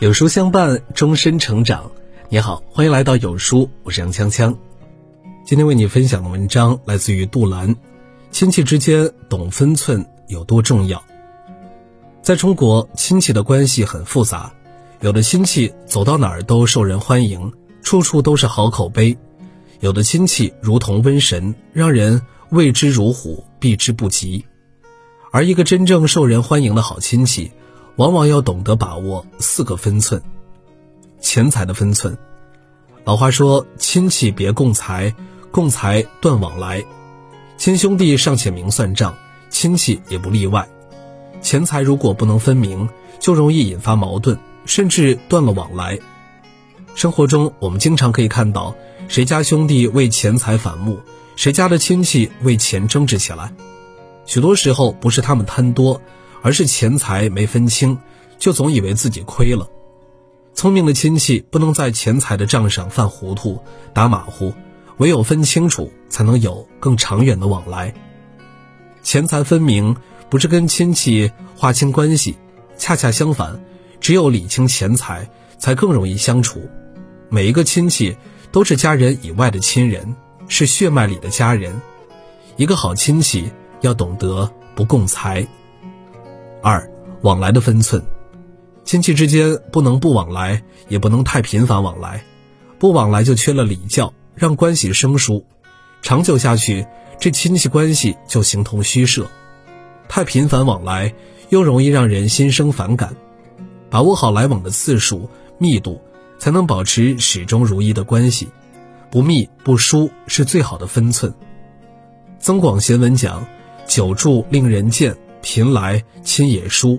有书相伴，终身成长。你好，欢迎来到有书，我是杨锵锵。今天为你分享的文章来自于杜兰。亲戚之间懂分寸有多重要？在中国，亲戚的关系很复杂，有的亲戚走到哪儿都受人欢迎，处处都是好口碑；有的亲戚如同瘟神，让人畏之如虎，避之不及。而一个真正受人欢迎的好亲戚。往往要懂得把握四个分寸：钱财的分寸。老话说：“亲戚别共财，共财断往来。”亲兄弟尚且明算账，亲戚也不例外。钱财如果不能分明，就容易引发矛盾，甚至断了往来。生活中，我们经常可以看到谁家兄弟为钱财反目，谁家的亲戚为钱争执起来。许多时候，不是他们贪多。而是钱财没分清，就总以为自己亏了。聪明的亲戚不能在钱财的账上犯糊涂、打马虎，唯有分清楚，才能有更长远的往来。钱财分明不是跟亲戚划清关系，恰恰相反，只有理清钱财，才更容易相处。每一个亲戚都是家人以外的亲人，是血脉里的家人。一个好亲戚要懂得不共财。二往来的分寸，亲戚之间不能不往来，也不能太频繁往来，不往来就缺了礼教，让关系生疏，长久下去，这亲戚关系就形同虚设。太频繁往来，又容易让人心生反感。把握好来往的次数、密度，才能保持始终如一的关系。不密不疏是最好的分寸。增广贤文讲：久住令人贱。贫来亲也疏，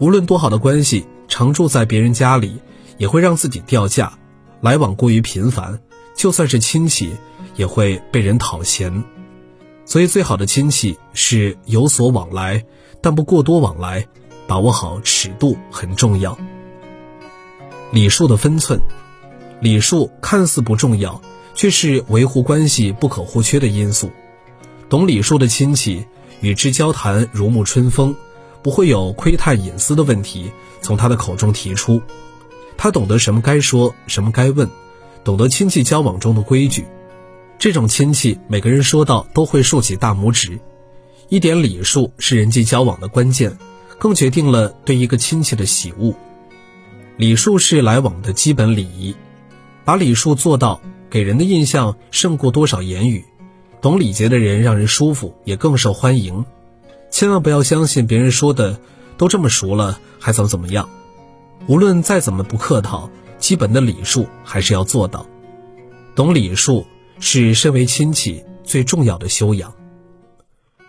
无论多好的关系，常住在别人家里，也会让自己掉价。来往过于频繁，就算是亲戚，也会被人讨嫌。所以，最好的亲戚是有所往来，但不过多往来，把握好尺度很重要。礼数的分寸，礼数看似不重要，却是维护关系不可或缺的因素。懂礼数的亲戚。与之交谈如沐春风，不会有窥探隐私的问题从他的口中提出。他懂得什么该说，什么该问，懂得亲戚交往中的规矩。这种亲戚，每个人说到都会竖起大拇指。一点礼数是人际交往的关键，更决定了对一个亲戚的喜恶。礼数是来往的基本礼仪，把礼数做到，给人的印象胜过多少言语。懂礼节的人让人舒服，也更受欢迎。千万不要相信别人说的，都这么熟了，还怎么怎么样？无论再怎么不客套，基本的礼数还是要做到。懂礼数是身为亲戚最重要的修养。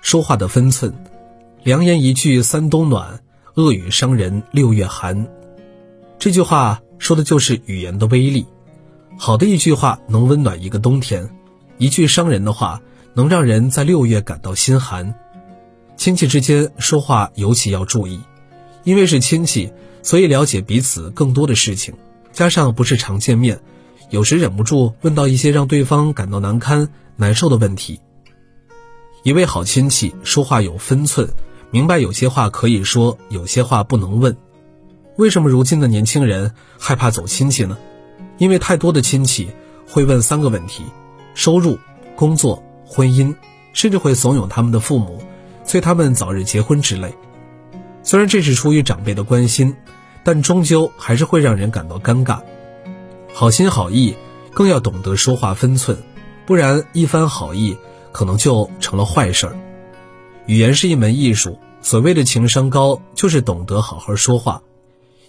说话的分寸，良言一句三冬暖，恶语伤人六月寒。这句话说的就是语言的威力。好的一句话能温暖一个冬天。一句伤人的话，能让人在六月感到心寒。亲戚之间说话尤其要注意，因为是亲戚，所以了解彼此更多的事情。加上不是常见面，有时忍不住问到一些让对方感到难堪、难受的问题。一位好亲戚说话有分寸，明白有些话可以说，有些话不能问。为什么如今的年轻人害怕走亲戚呢？因为太多的亲戚会问三个问题。收入、工作、婚姻，甚至会怂恿他们的父母，催他们早日结婚之类。虽然这是出于长辈的关心，但终究还是会让人感到尴尬。好心好意，更要懂得说话分寸，不然一番好意可能就成了坏事儿。语言是一门艺术，所谓的情商高，就是懂得好好说话。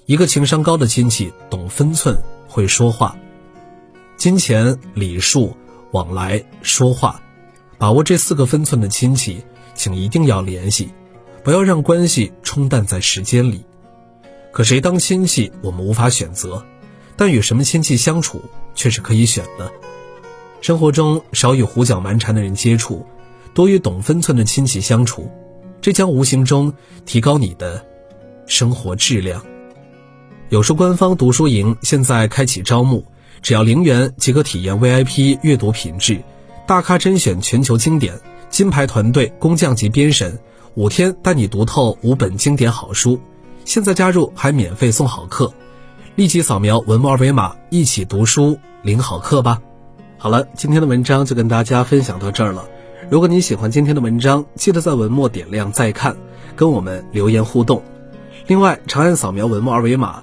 一个情商高的亲戚，懂分寸，会说话。金钱礼数。往来说话，把握这四个分寸的亲戚，请一定要联系，不要让关系冲淡在时间里。可谁当亲戚，我们无法选择，但与什么亲戚相处却是可以选的。生活中少与胡搅蛮缠的人接触，多与懂分寸的亲戚相处，这将无形中提高你的生活质量。有书官方读书营现在开启招募。只要零元即可体验 VIP 阅读品质，大咖甄选全球经典，金牌团队工匠级编审，五天带你读透五本经典好书，现在加入还免费送好课，立即扫描文末二维码，一起读书领好课吧。好了，今天的文章就跟大家分享到这儿了。如果你喜欢今天的文章，记得在文末点亮再看，跟我们留言互动。另外，长按扫描文末二维码，